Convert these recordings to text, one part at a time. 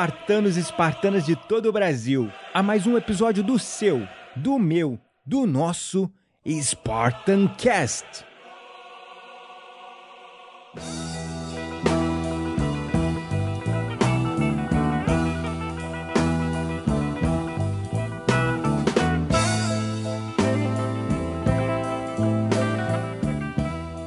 Espartanos e espartanas de todo o Brasil, a mais um episódio do seu, do meu, do nosso Spartan Cast.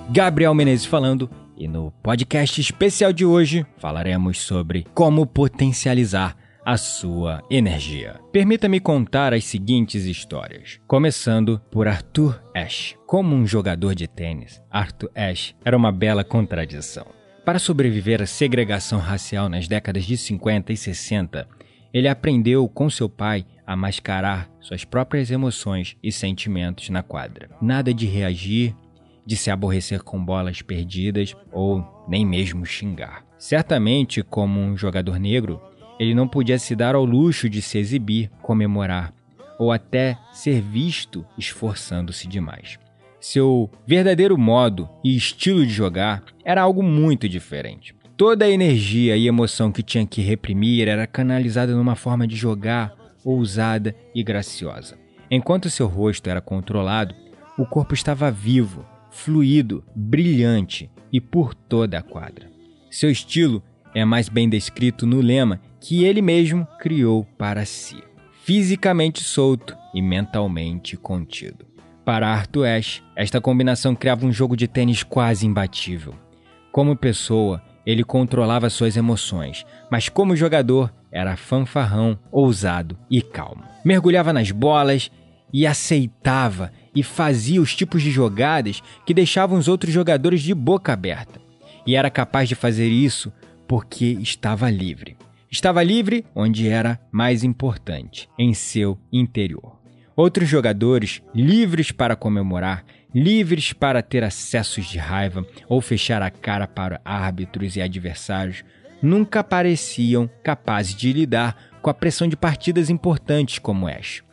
Gabriel Menezes falando, no podcast especial de hoje falaremos sobre como potencializar a sua energia. Permita-me contar as seguintes histórias, começando por Arthur Ashe. Como um jogador de tênis, Arthur Ashe era uma bela contradição. Para sobreviver à segregação racial nas décadas de 50 e 60, ele aprendeu com seu pai a mascarar suas próprias emoções e sentimentos na quadra. Nada de reagir de se aborrecer com bolas perdidas ou nem mesmo xingar. Certamente, como um jogador negro, ele não podia se dar ao luxo de se exibir, comemorar ou até ser visto esforçando-se demais. Seu verdadeiro modo e estilo de jogar era algo muito diferente. Toda a energia e emoção que tinha que reprimir era canalizada numa forma de jogar ousada e graciosa. Enquanto seu rosto era controlado, o corpo estava vivo, fluido, brilhante e por toda a quadra. Seu estilo é mais bem descrito no lema que ele mesmo criou para si: fisicamente solto e mentalmente contido. Para Arthur Ashe, esta combinação criava um jogo de tênis quase imbatível. Como pessoa, ele controlava suas emoções, mas como jogador, era fanfarrão, ousado e calmo. Mergulhava nas bolas e aceitava e fazia os tipos de jogadas que deixavam os outros jogadores de boca aberta. E era capaz de fazer isso porque estava livre. Estava livre onde era mais importante, em seu interior. Outros jogadores, livres para comemorar, livres para ter acessos de raiva ou fechar a cara para árbitros e adversários, nunca pareciam capazes de lidar com a pressão de partidas importantes como esta.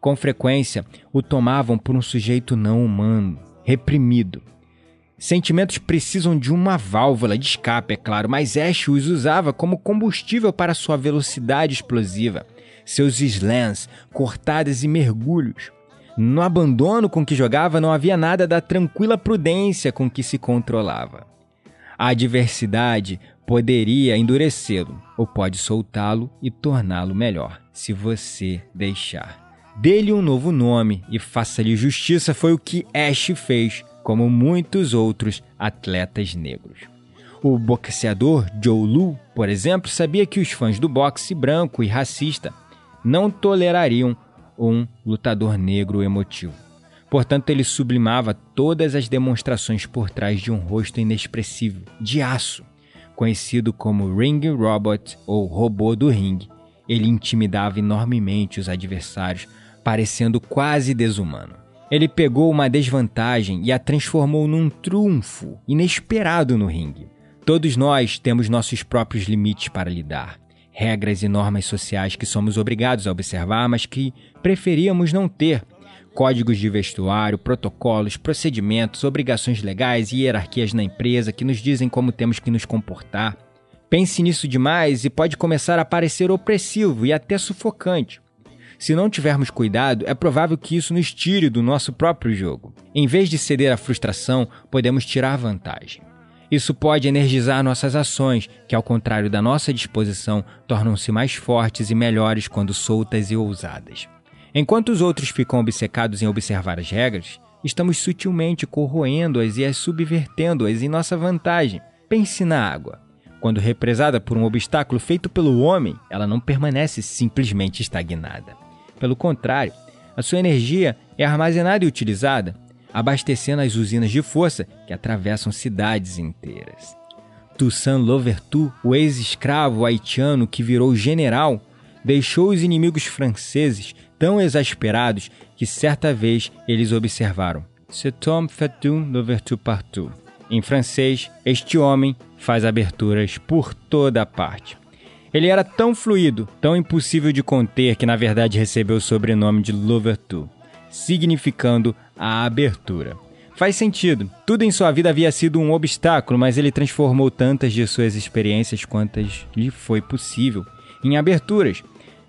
Com frequência, o tomavam por um sujeito não humano, reprimido. Sentimentos precisam de uma válvula de escape, é claro, mas Ash os usava como combustível para sua velocidade explosiva, seus slams, cortadas e mergulhos. No abandono com que jogava não havia nada da tranquila prudência com que se controlava. A adversidade poderia endurecê-lo ou pode soltá-lo e torná-lo melhor, se você deixar. Dê-lhe um novo nome e faça-lhe justiça foi o que Ash fez, como muitos outros atletas negros. O boxeador Joe Lu, por exemplo, sabia que os fãs do boxe branco e racista não tolerariam um lutador negro emotivo. Portanto, ele sublimava todas as demonstrações por trás de um rosto inexpressivo, de aço, conhecido como Ring Robot ou Robô do Ringue. Ele intimidava enormemente os adversários parecendo quase desumano. Ele pegou uma desvantagem e a transformou num triunfo inesperado no ringue. Todos nós temos nossos próprios limites para lidar, regras e normas sociais que somos obrigados a observar, mas que preferíamos não ter. Códigos de vestuário, protocolos, procedimentos, obrigações legais e hierarquias na empresa que nos dizem como temos que nos comportar. Pense nisso demais e pode começar a parecer opressivo e até sufocante. Se não tivermos cuidado, é provável que isso nos tire do nosso próprio jogo. Em vez de ceder à frustração, podemos tirar vantagem. Isso pode energizar nossas ações, que, ao contrário da nossa disposição, tornam-se mais fortes e melhores quando soltas e ousadas. Enquanto os outros ficam obcecados em observar as regras, estamos sutilmente corroendo-as e as subvertendo-as em nossa vantagem. Pense na água. Quando represada por um obstáculo feito pelo homem, ela não permanece simplesmente estagnada. Pelo contrário, A sua energia é armazenada e utilizada, abastecendo as usinas de força que atravessam cidades inteiras. Toussaint Louverture, o ex-escravo haitiano que virou general, deixou os inimigos franceses tão exasperados que certa vez eles observaram: Cet homme fait une Louverture partout. Em francês, este homem faz aberturas por toda a parte. Ele era tão fluido, tão impossível de conter que na verdade recebeu o sobrenome de Louverture, significando a abertura. Faz sentido. Tudo em sua vida havia sido um obstáculo, mas ele transformou tantas de suas experiências quantas lhe foi possível em aberturas.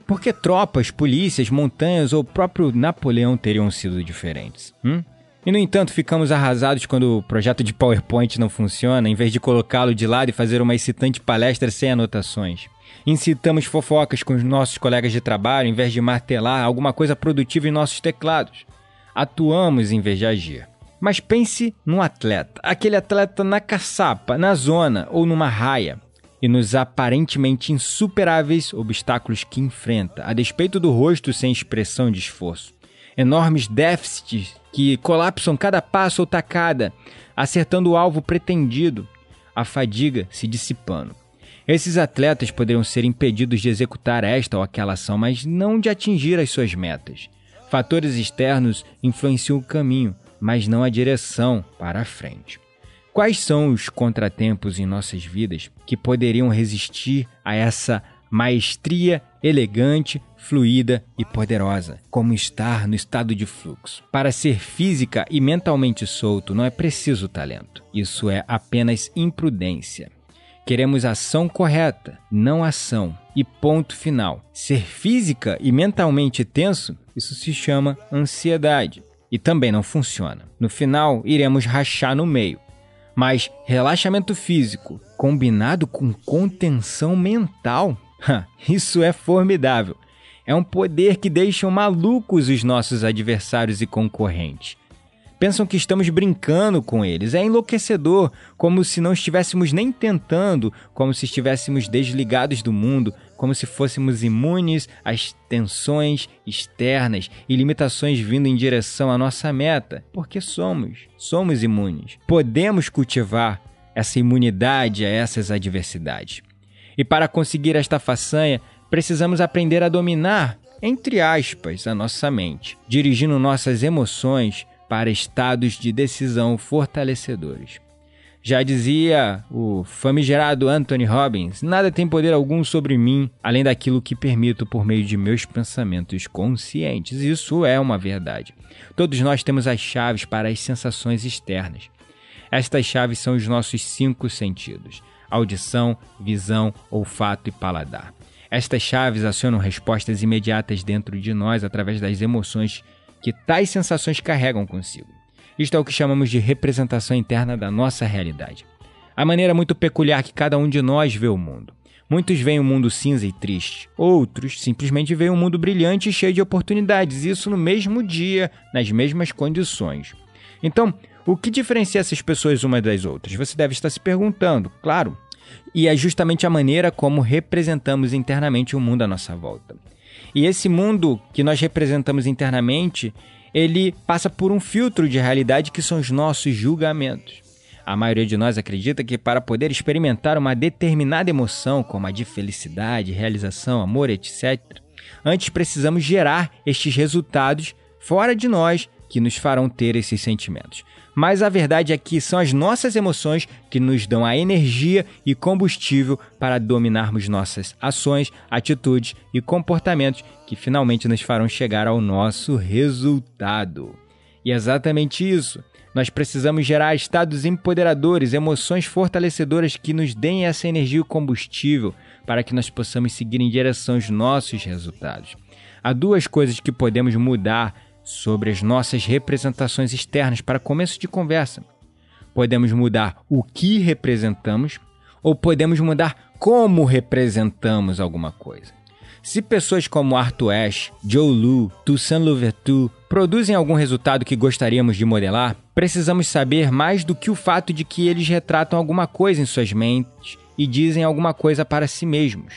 Porque tropas, polícias, montanhas ou próprio Napoleão teriam sido diferentes. Hum? E no entanto, ficamos arrasados quando o projeto de PowerPoint não funciona, em vez de colocá-lo de lado e fazer uma excitante palestra sem anotações. Incitamos fofocas com os nossos colegas de trabalho, em vez de martelar alguma coisa produtiva em nossos teclados. Atuamos em vez de agir. Mas pense num atleta, aquele atleta na caçapa, na zona ou numa raia, e nos aparentemente insuperáveis obstáculos que enfrenta, a despeito do rosto sem expressão de esforço. Enormes déficits que colapsam cada passo ou tacada, acertando o alvo pretendido, a fadiga se dissipando. Esses atletas poderiam ser impedidos de executar esta ou aquela ação, mas não de atingir as suas metas. Fatores externos influenciam o caminho, mas não a direção para a frente. Quais são os contratempos em nossas vidas que poderiam resistir a essa maestria elegante, fluida e poderosa, como estar no estado de fluxo? Para ser física e mentalmente solto não é preciso talento, isso é apenas imprudência. Queremos ação correta, não ação. E ponto final. Ser física e mentalmente tenso, isso se chama ansiedade e também não funciona. No final, iremos rachar no meio. Mas relaxamento físico combinado com contenção mental, isso é formidável. É um poder que deixa malucos os nossos adversários e concorrentes pensam que estamos brincando com eles. É enlouquecedor, como se não estivéssemos nem tentando, como se estivéssemos desligados do mundo, como se fôssemos imunes às tensões externas e limitações vindo em direção à nossa meta, porque somos, somos imunes. Podemos cultivar essa imunidade a essas adversidades. E para conseguir esta façanha, precisamos aprender a dominar, entre aspas, a nossa mente, dirigindo nossas emoções para estados de decisão fortalecedores. Já dizia o famigerado Anthony Robbins: nada tem poder algum sobre mim além daquilo que permito por meio de meus pensamentos conscientes. Isso é uma verdade. Todos nós temos as chaves para as sensações externas. Estas chaves são os nossos cinco sentidos: audição, visão, olfato e paladar. Estas chaves acionam respostas imediatas dentro de nós através das emoções que tais sensações carregam consigo. Isto é o que chamamos de representação interna da nossa realidade. A maneira muito peculiar que cada um de nós vê o mundo. Muitos veem o um mundo cinza e triste, outros simplesmente veem um mundo brilhante e cheio de oportunidades, isso no mesmo dia, nas mesmas condições. Então, o que diferencia essas pessoas umas das outras? Você deve estar se perguntando, claro. E é justamente a maneira como representamos internamente o mundo à nossa volta. E esse mundo que nós representamos internamente, ele passa por um filtro de realidade que são os nossos julgamentos. A maioria de nós acredita que para poder experimentar uma determinada emoção, como a de felicidade, realização, amor, etc., antes precisamos gerar estes resultados fora de nós que nos farão ter esses sentimentos. Mas a verdade é que são as nossas emoções que nos dão a energia e combustível para dominarmos nossas ações, atitudes e comportamentos que finalmente nos farão chegar ao nosso resultado. E é exatamente isso. Nós precisamos gerar estados empoderadores, emoções fortalecedoras que nos deem essa energia e combustível para que nós possamos seguir em direção aos nossos resultados. Há duas coisas que podemos mudar sobre as nossas representações externas para começo de conversa. Podemos mudar o que representamos ou podemos mudar como representamos alguma coisa. Se pessoas como Arthur Ashe, Joe Lu, Toussaint Louverture produzem algum resultado que gostaríamos de modelar, precisamos saber mais do que o fato de que eles retratam alguma coisa em suas mentes e dizem alguma coisa para si mesmos.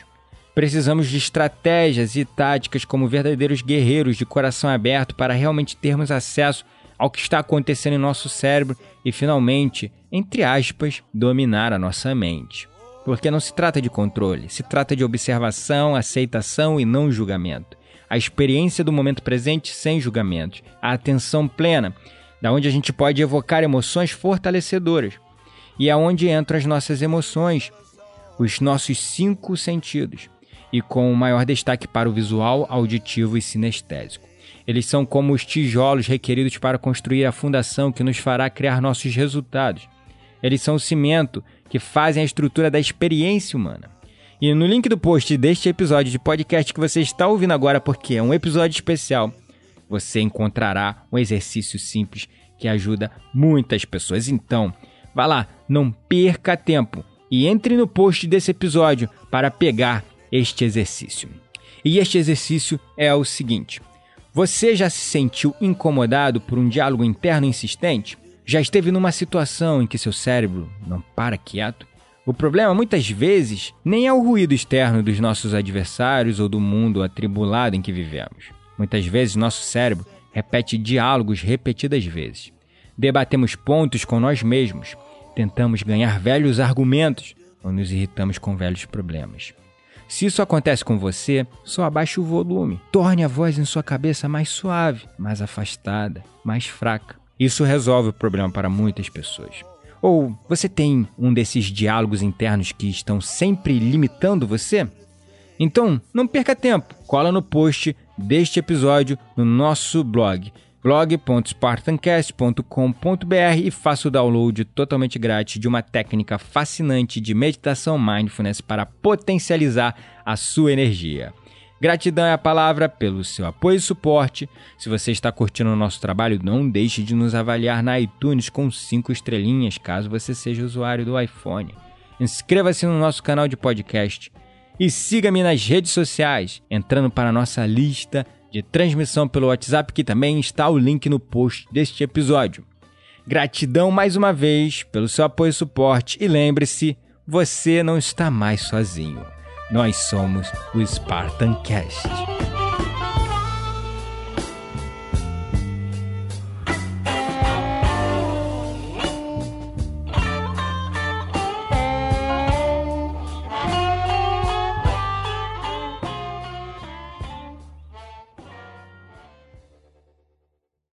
Precisamos de estratégias e táticas como verdadeiros guerreiros de coração aberto para realmente termos acesso ao que está acontecendo em nosso cérebro e finalmente, entre aspas, dominar a nossa mente. Porque não se trata de controle, se trata de observação, aceitação e não julgamento. A experiência do momento presente sem julgamentos, a atenção plena, da onde a gente pode evocar emoções fortalecedoras. E é onde entram as nossas emoções, os nossos cinco sentidos e com maior destaque para o visual, auditivo e sinestésico. Eles são como os tijolos requeridos para construir a fundação que nos fará criar nossos resultados. Eles são o cimento que fazem a estrutura da experiência humana. E no link do post deste episódio de podcast que você está ouvindo agora, porque é um episódio especial, você encontrará um exercício simples que ajuda muitas pessoas. Então, vá lá, não perca tempo e entre no post desse episódio para pegar este exercício. E este exercício é o seguinte: você já se sentiu incomodado por um diálogo interno insistente? Já esteve numa situação em que seu cérebro não para quieto? O problema muitas vezes nem é o ruído externo dos nossos adversários ou do mundo atribulado em que vivemos. Muitas vezes nosso cérebro repete diálogos repetidas vezes. Debatemos pontos com nós mesmos, tentamos ganhar velhos argumentos ou nos irritamos com velhos problemas. Se isso acontece com você, só abaixe o volume. Torne a voz em sua cabeça mais suave, mais afastada, mais fraca. Isso resolve o problema para muitas pessoas. Ou você tem um desses diálogos internos que estão sempre limitando você? Então, não perca tempo. Cola no post deste episódio no nosso blog blog.spartancast.com.br e faça o download totalmente grátis de uma técnica fascinante de meditação mindfulness para potencializar a sua energia. Gratidão é a palavra pelo seu apoio e suporte. Se você está curtindo o nosso trabalho, não deixe de nos avaliar na iTunes com 5 estrelinhas, caso você seja usuário do iPhone. Inscreva-se no nosso canal de podcast e siga-me nas redes sociais, entrando para a nossa lista de transmissão pelo WhatsApp, que também está o link no post deste episódio. Gratidão mais uma vez pelo seu apoio e suporte e lembre-se, você não está mais sozinho. Nós somos o Spartan Cast.